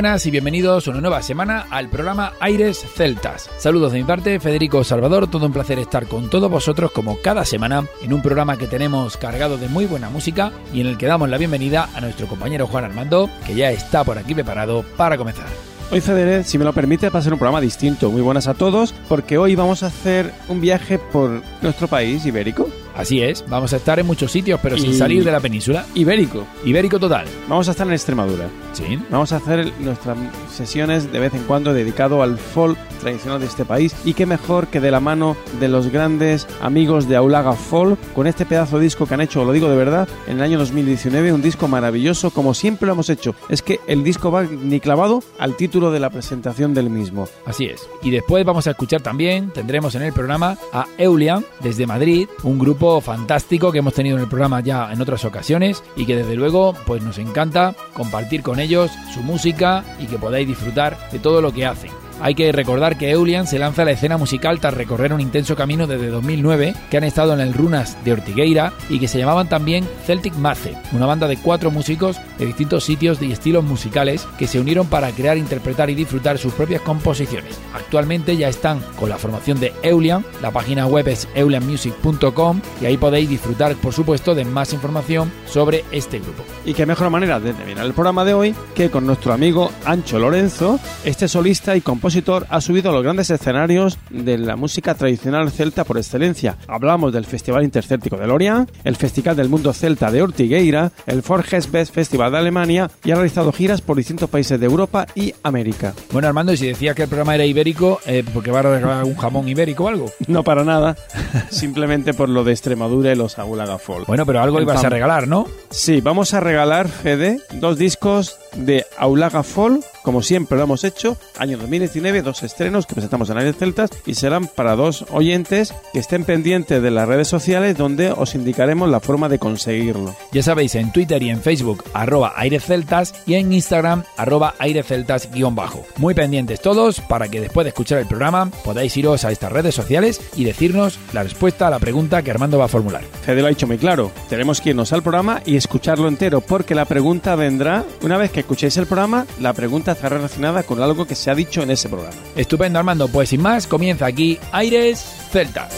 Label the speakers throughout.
Speaker 1: Buenas y bienvenidos una nueva semana al programa Aires Celtas. Saludos de mi parte, Federico Salvador, todo un placer estar con todos vosotros como cada semana en un programa que tenemos cargado de muy buena música y en el que damos la bienvenida a nuestro compañero Juan Armando, que ya está por aquí preparado para comenzar.
Speaker 2: Hoy Federer, si me lo permite, va a ser un programa distinto. Muy buenas a todos, porque hoy vamos a hacer un viaje por nuestro país ibérico.
Speaker 1: Así es, vamos a estar en muchos sitios, pero sin salir de la península.
Speaker 2: Ibérico.
Speaker 1: Ibérico total.
Speaker 2: Vamos a estar en Extremadura.
Speaker 1: Sí.
Speaker 2: Vamos a hacer nuestras sesiones de vez en cuando dedicado al folk tradicional de este país. Y qué mejor que de la mano de los grandes amigos de Aulaga Folk, con este pedazo de disco que han hecho, lo digo de verdad, en el año 2019, un disco maravilloso, como siempre lo hemos hecho. Es que el disco va ni clavado al título de la presentación del mismo.
Speaker 1: Así es. Y después vamos a escuchar también, tendremos en el programa a Eulian desde Madrid, un grupo fantástico que hemos tenido en el programa ya en otras ocasiones y que desde luego pues nos encanta compartir con ellos su música y que podáis disfrutar de todo lo que hacen. Hay que recordar que Eulian se lanza a la escena musical tras recorrer un intenso camino desde 2009, que han estado en el Runas de Ortigueira y que se llamaban también Celtic Mace, una banda de cuatro músicos de distintos sitios y estilos musicales que se unieron para crear, interpretar y disfrutar sus propias composiciones. Actualmente ya están con la formación de Eulian, la página web es eulianmusic.com y ahí podéis disfrutar, por supuesto, de más información sobre este grupo.
Speaker 2: Y qué mejor manera de terminar el programa de hoy que con nuestro amigo Ancho Lorenzo, este solista y compositor ha subido a los grandes escenarios de la música tradicional celta por excelencia. Hablamos del Festival Intercéltico de Lorient, el Festival del Mundo Celta de Ortigueira, el Forges Best Festival de Alemania y ha realizado giras por distintos países de Europa y América.
Speaker 1: Bueno, Armando, y si decías que el programa era ibérico, eh, ¿porque va a regalar un jamón ibérico o algo?
Speaker 2: No, para nada. Simplemente por lo de Extremadura y los Agulaga Folk.
Speaker 1: Bueno, pero algo ibas a regalar, ¿no?
Speaker 2: Sí, vamos a regalar, Fede, dos discos de Aulaga Folk como siempre lo hemos hecho, año 2019, dos estrenos que presentamos en Aires Celtas y serán para dos oyentes que estén pendientes de las redes sociales donde os indicaremos la forma de conseguirlo.
Speaker 1: Ya sabéis, en Twitter y en Facebook, arroba Aires Celtas y en Instagram, arroba Aires Celtas guion bajo. Muy pendientes todos para que después de escuchar el programa podáis iros a estas redes sociales y decirnos la respuesta a la pregunta que Armando va a formular.
Speaker 2: Fede lo ha dicho muy claro, tenemos que irnos al programa y escucharlo entero porque la pregunta vendrá, una vez que escuchéis el programa, la pregunta está relacionada con algo que se ha dicho en ese programa.
Speaker 1: Estupendo, Armando. Pues sin más, comienza aquí Aires Celtas.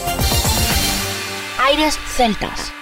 Speaker 3: Aires Celtas.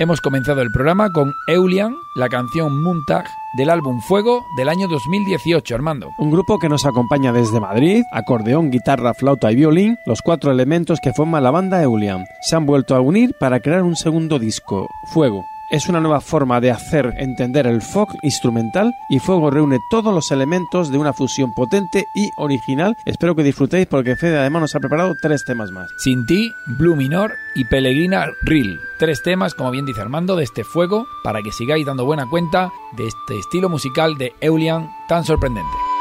Speaker 1: Hemos comenzado el programa con Eulian, la canción Muntag del álbum Fuego del año 2018, Armando.
Speaker 2: Un grupo que nos acompaña desde Madrid, acordeón, guitarra, flauta y violín, los cuatro elementos que forman la banda Eulian. Se han vuelto a unir para crear un segundo disco, Fuego. Es una nueva forma de hacer entender el folk instrumental y Fuego reúne todos los elementos de una fusión potente y original. Espero que disfrutéis porque Fede además nos ha preparado tres temas más.
Speaker 1: Sin ti, Blue Minor y Pellegrina Real. Tres temas, como bien dice Armando, de este Fuego para que sigáis dando buena cuenta de este estilo musical de Eulian tan sorprendente.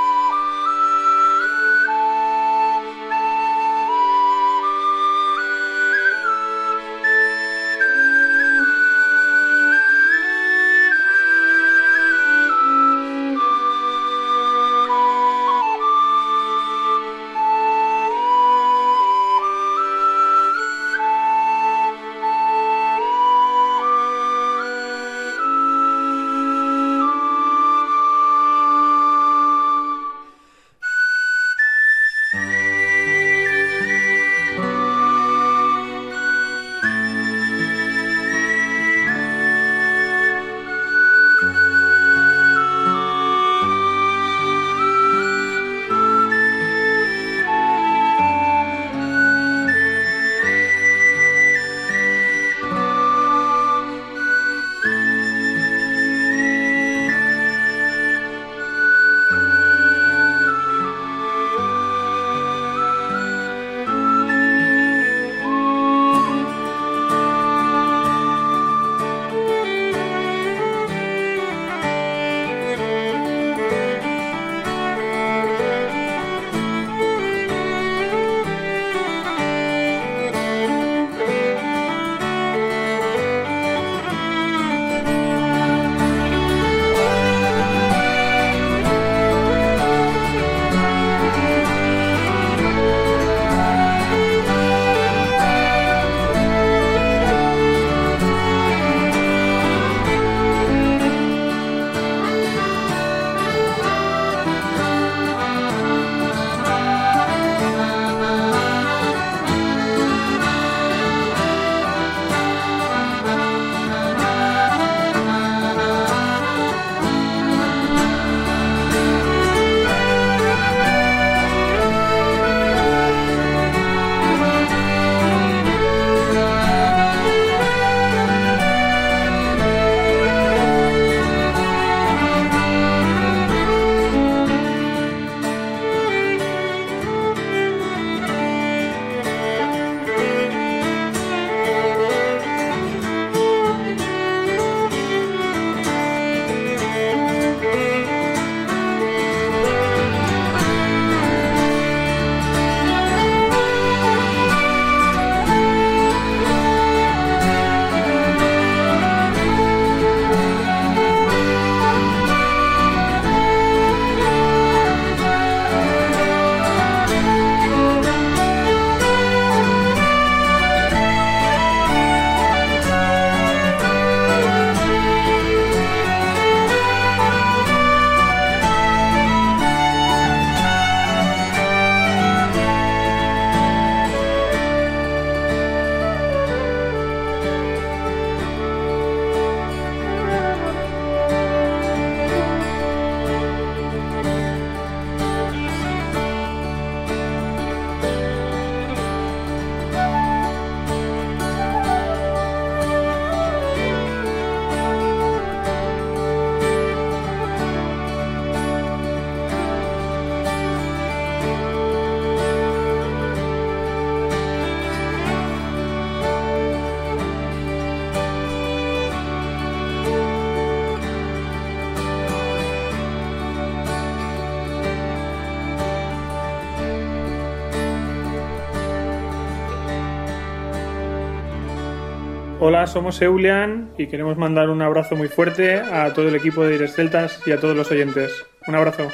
Speaker 4: Hola, somos Eulian y queremos mandar un abrazo muy fuerte a todo el equipo de Ires Celtas y a todos los oyentes. Un abrazo.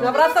Speaker 5: ¡Un abrazo!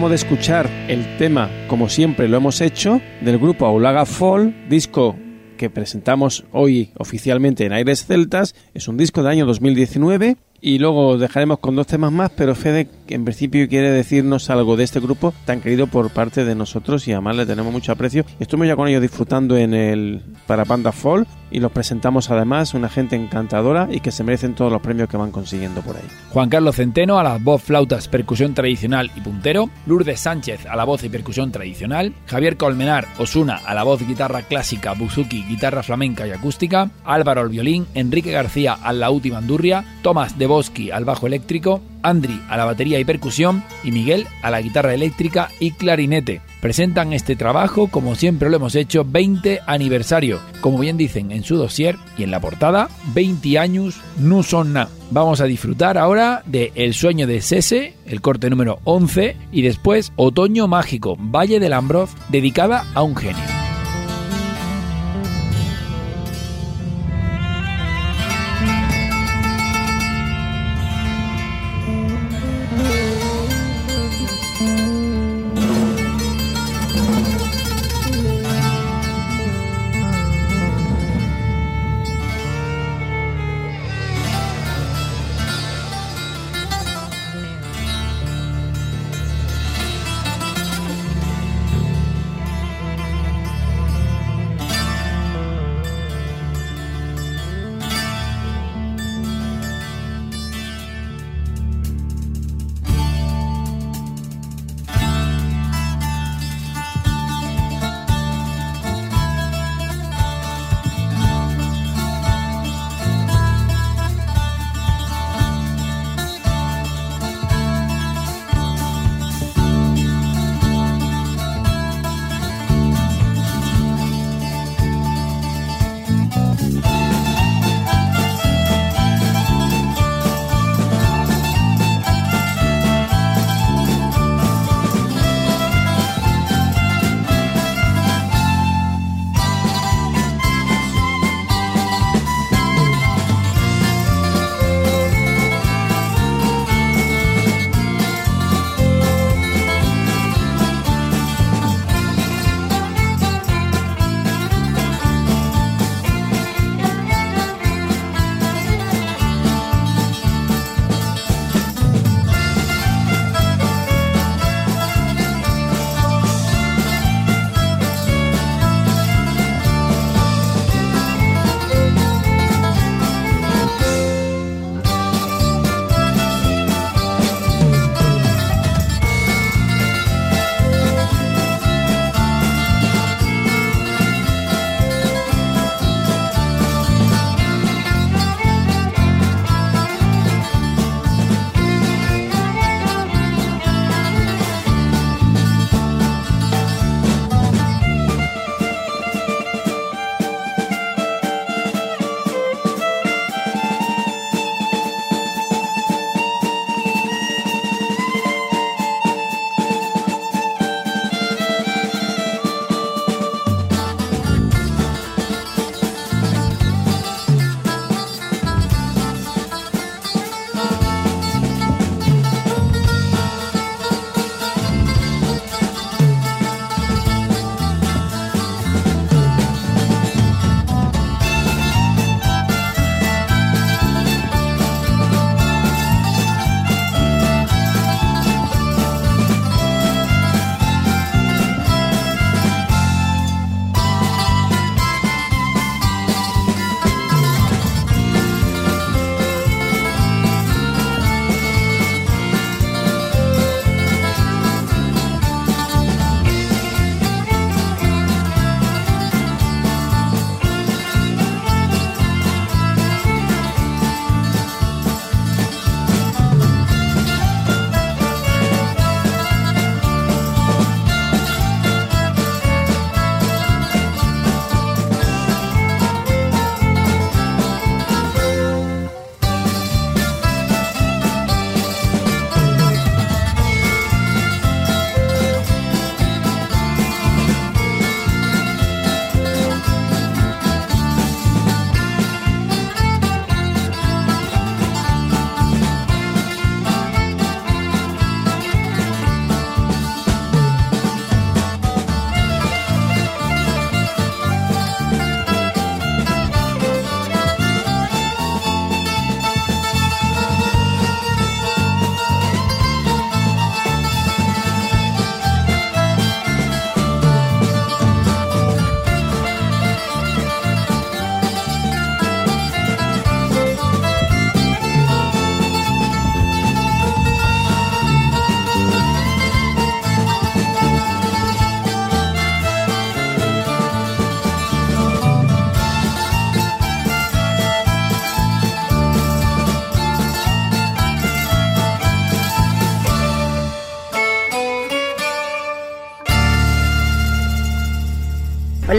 Speaker 2: Acabamos de escuchar el tema, como siempre lo hemos hecho, del grupo Aulaga Fall, disco que presentamos hoy oficialmente en Aires Celtas. Es un disco del año 2019 y luego dejaremos con dos temas más, pero Fede en principio quiere decirnos algo de este grupo tan querido por parte de nosotros y además le tenemos mucho aprecio. Estuvimos ya con ellos disfrutando en el Parapanda Fall y los presentamos además una gente encantadora y que se merecen todos los premios que van consiguiendo por ahí.
Speaker 1: Juan Carlos Centeno a la voz flautas, percusión tradicional y puntero, Lourdes Sánchez a la voz y percusión tradicional, Javier Colmenar Osuna a la voz guitarra clásica, buzuki, guitarra flamenca y acústica, Álvaro al violín, Enrique García al laúd y bandurria, Tomás de Boschi al bajo eléctrico, Andri a la batería y percusión. Y Miguel a la guitarra eléctrica y clarinete. Presentan este trabajo, como siempre lo hemos hecho, 20 aniversario. Como bien dicen en su dossier y en la portada, 20 años no son nada. Vamos a disfrutar ahora de El sueño de Sese, el corte número 11, y después Otoño Mágico, Valle del Ambroz, dedicada a un genio.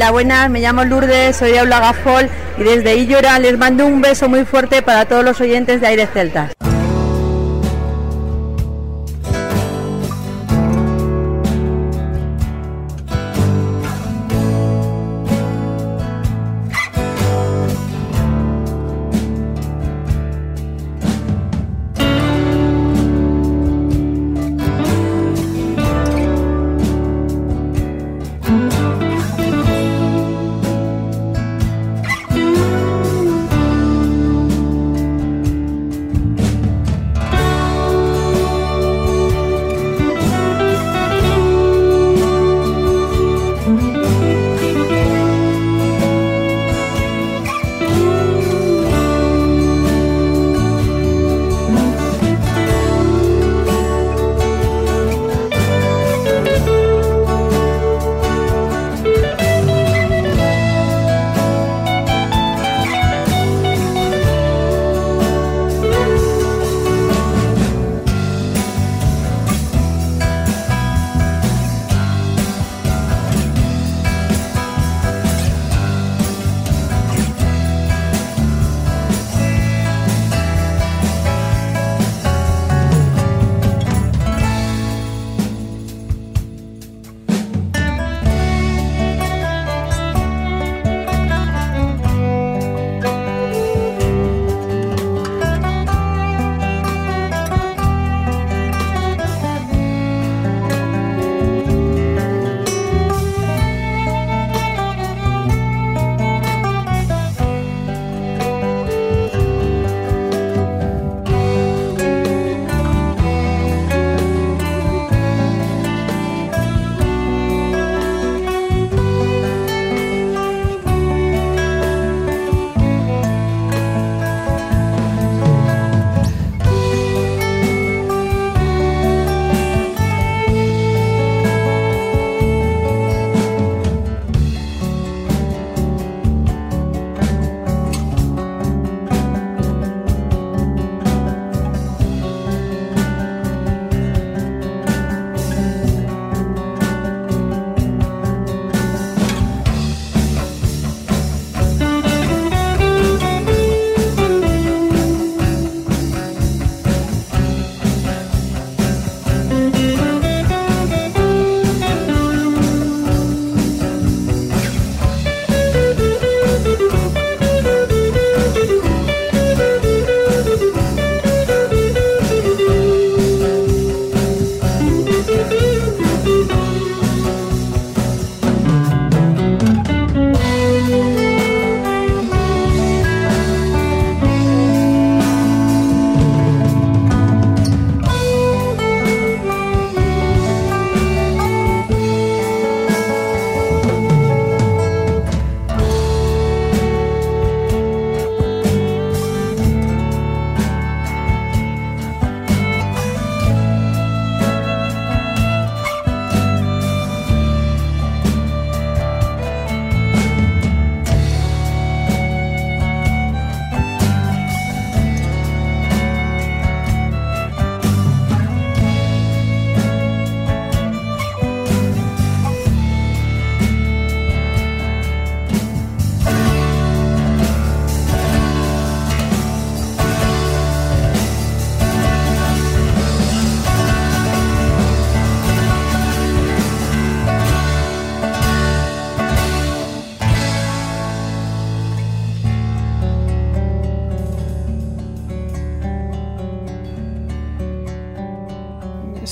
Speaker 6: Hola, buenas, me llamo Lourdes, soy Aula Gafol y desde Illora les mando un beso muy fuerte para todos los oyentes de Aires Celtas.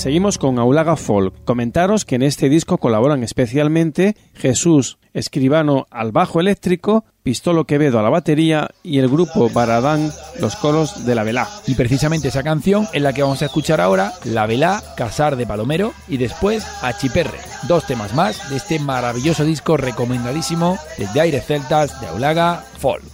Speaker 2: Seguimos con Aulaga Folk. Comentaros que en este disco colaboran especialmente Jesús Escribano al bajo eléctrico, Pistolo Quevedo a la batería y el grupo Baradán los coros de La Velá.
Speaker 1: Y precisamente esa canción es la que vamos a escuchar ahora, La Velá, Casar de Palomero y después Achiperre. Dos temas más de este maravilloso disco recomendadísimo desde Aires Celtas de Aulaga Folk.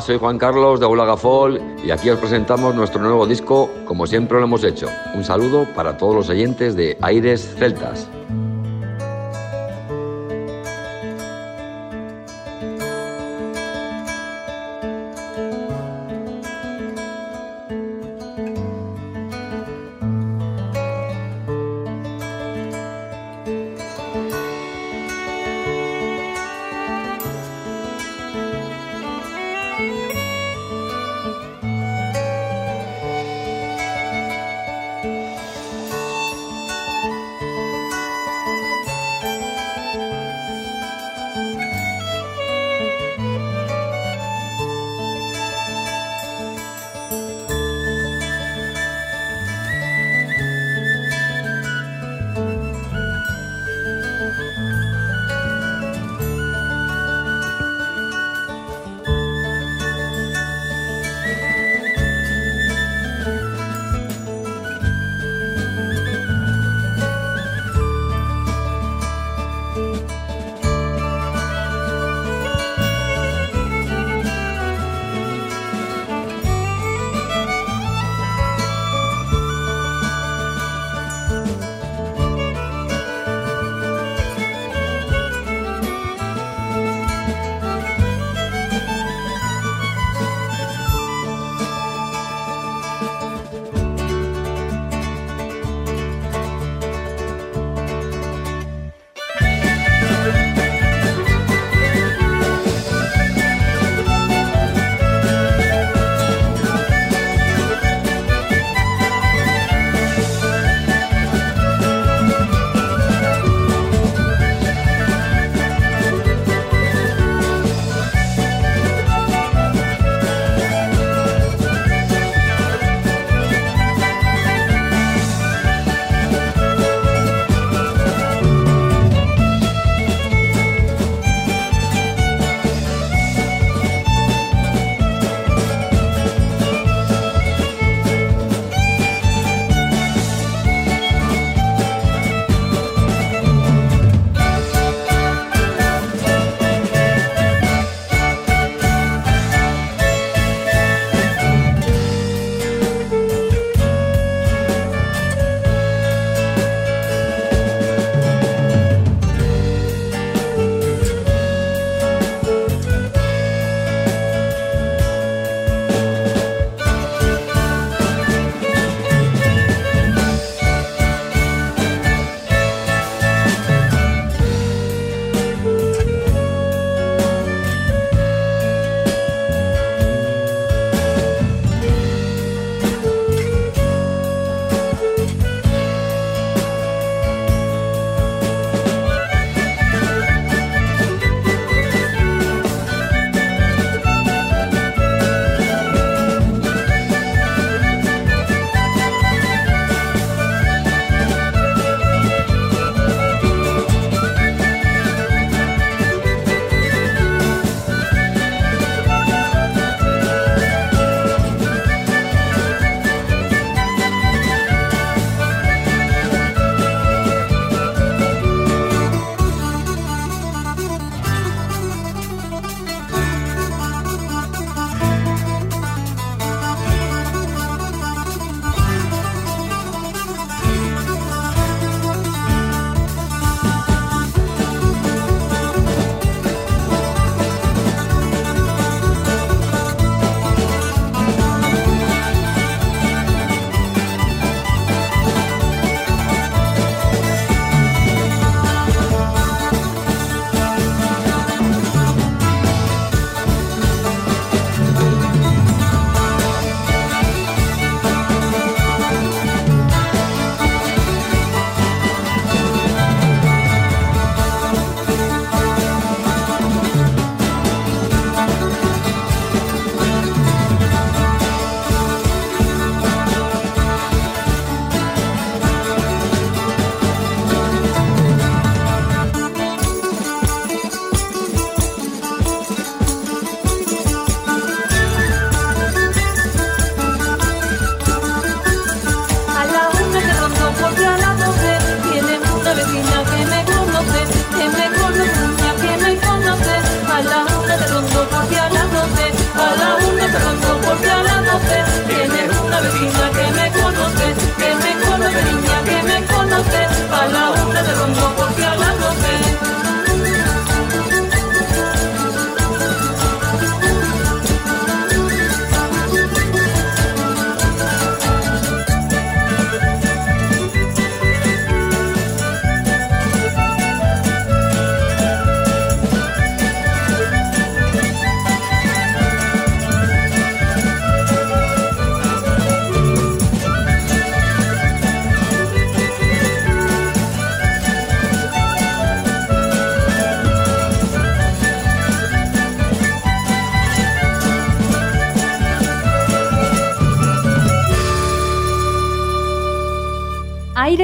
Speaker 7: Soy Juan Carlos de Aula Gafol y aquí os presentamos nuestro nuevo disco como siempre lo hemos hecho. Un saludo para todos los oyentes de Aires Celtas.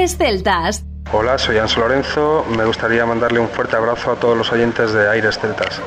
Speaker 8: Celtas.
Speaker 9: Hola, soy Anso Lorenzo. Me gustaría mandarle un fuerte abrazo a todos los oyentes de Aires Celtas.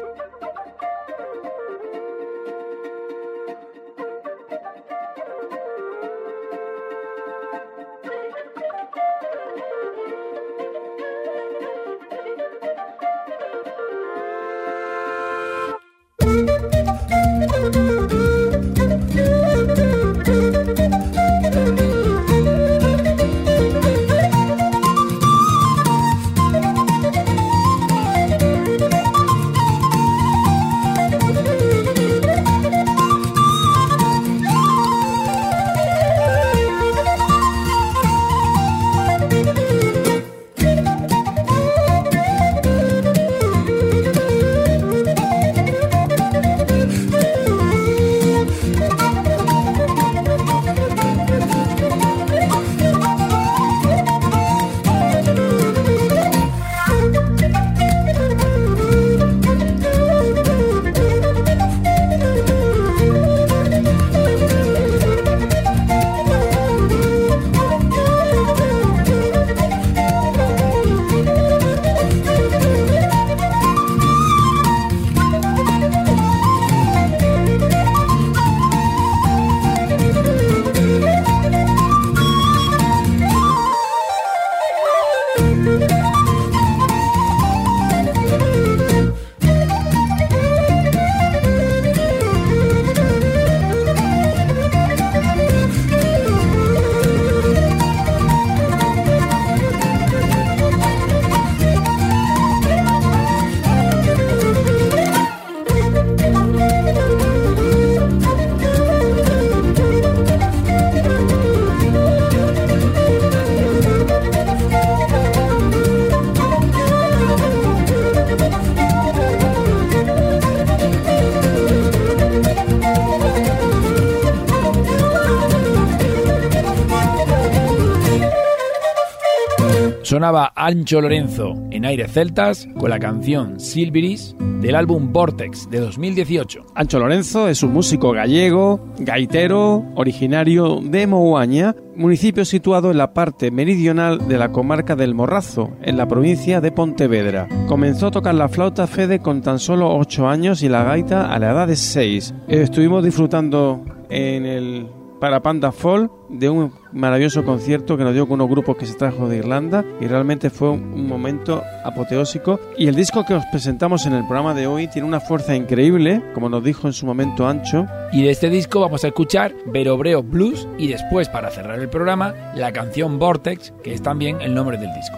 Speaker 1: Sonaba Ancho Lorenzo en Aires Celtas con la canción Silviris del álbum Vortex de 2018.
Speaker 2: Ancho Lorenzo es un músico gallego, gaitero, originario de Mouaña, municipio situado en la parte meridional de la comarca del Morrazo, en la provincia de Pontevedra. Comenzó a tocar la flauta Fede con tan solo 8 años y la gaita a la edad de 6. Estuvimos disfrutando en el para Panda Fall de un maravilloso concierto que nos dio con unos grupos que se trajo de Irlanda y realmente fue un, momento apoteósico. Y el disco que os presentamos en el programa de hoy tiene una fuerza increíble como nos dijo en su momento Ancho.
Speaker 1: Y de este disco vamos a escuchar Verobreo Blues y después para cerrar el programa la canción Vortex que es también el nombre del disco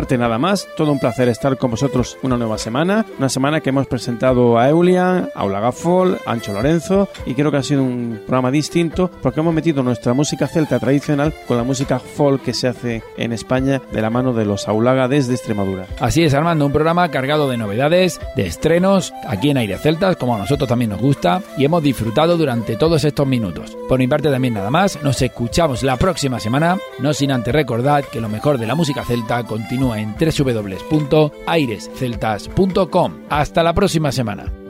Speaker 2: Parte nada más, todo un placer estar con vosotros una nueva semana, una semana que hemos presentado a Eulian, a Fall, a Ancho Lorenzo y creo que ha sido un programa distinto porque hemos metido nuestra música celta tradicional con la música folk que se hace en España de la mano de los Aulaga desde Extremadura.
Speaker 1: Así es, Armando, un programa cargado de novedades, de estrenos, aquí en Aire Celtas, como a nosotros también nos gusta, y hemos disfrutado durante todos estos minutos. Por mi parte también nada más, nos escuchamos la próxima semana, no sin antes recordar que lo mejor de la música celta con en www.airesceltas.com. Hasta la próxima semana.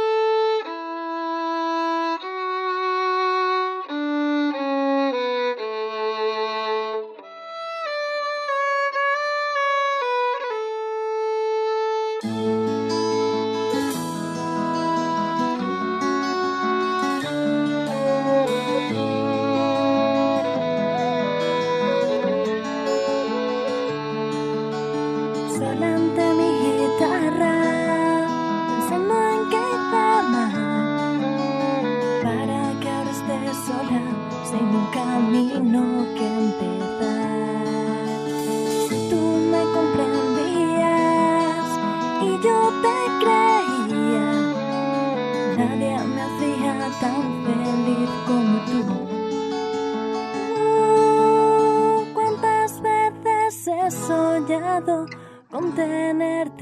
Speaker 10: solo ante mi guitarra, pensando en que amar para que ahora estés sola, sin un camino que empezar. Tú me comprendías y yo te creía, nadie me hacía tan feliz como tú. Oh, cuántas veces he soñado dos meses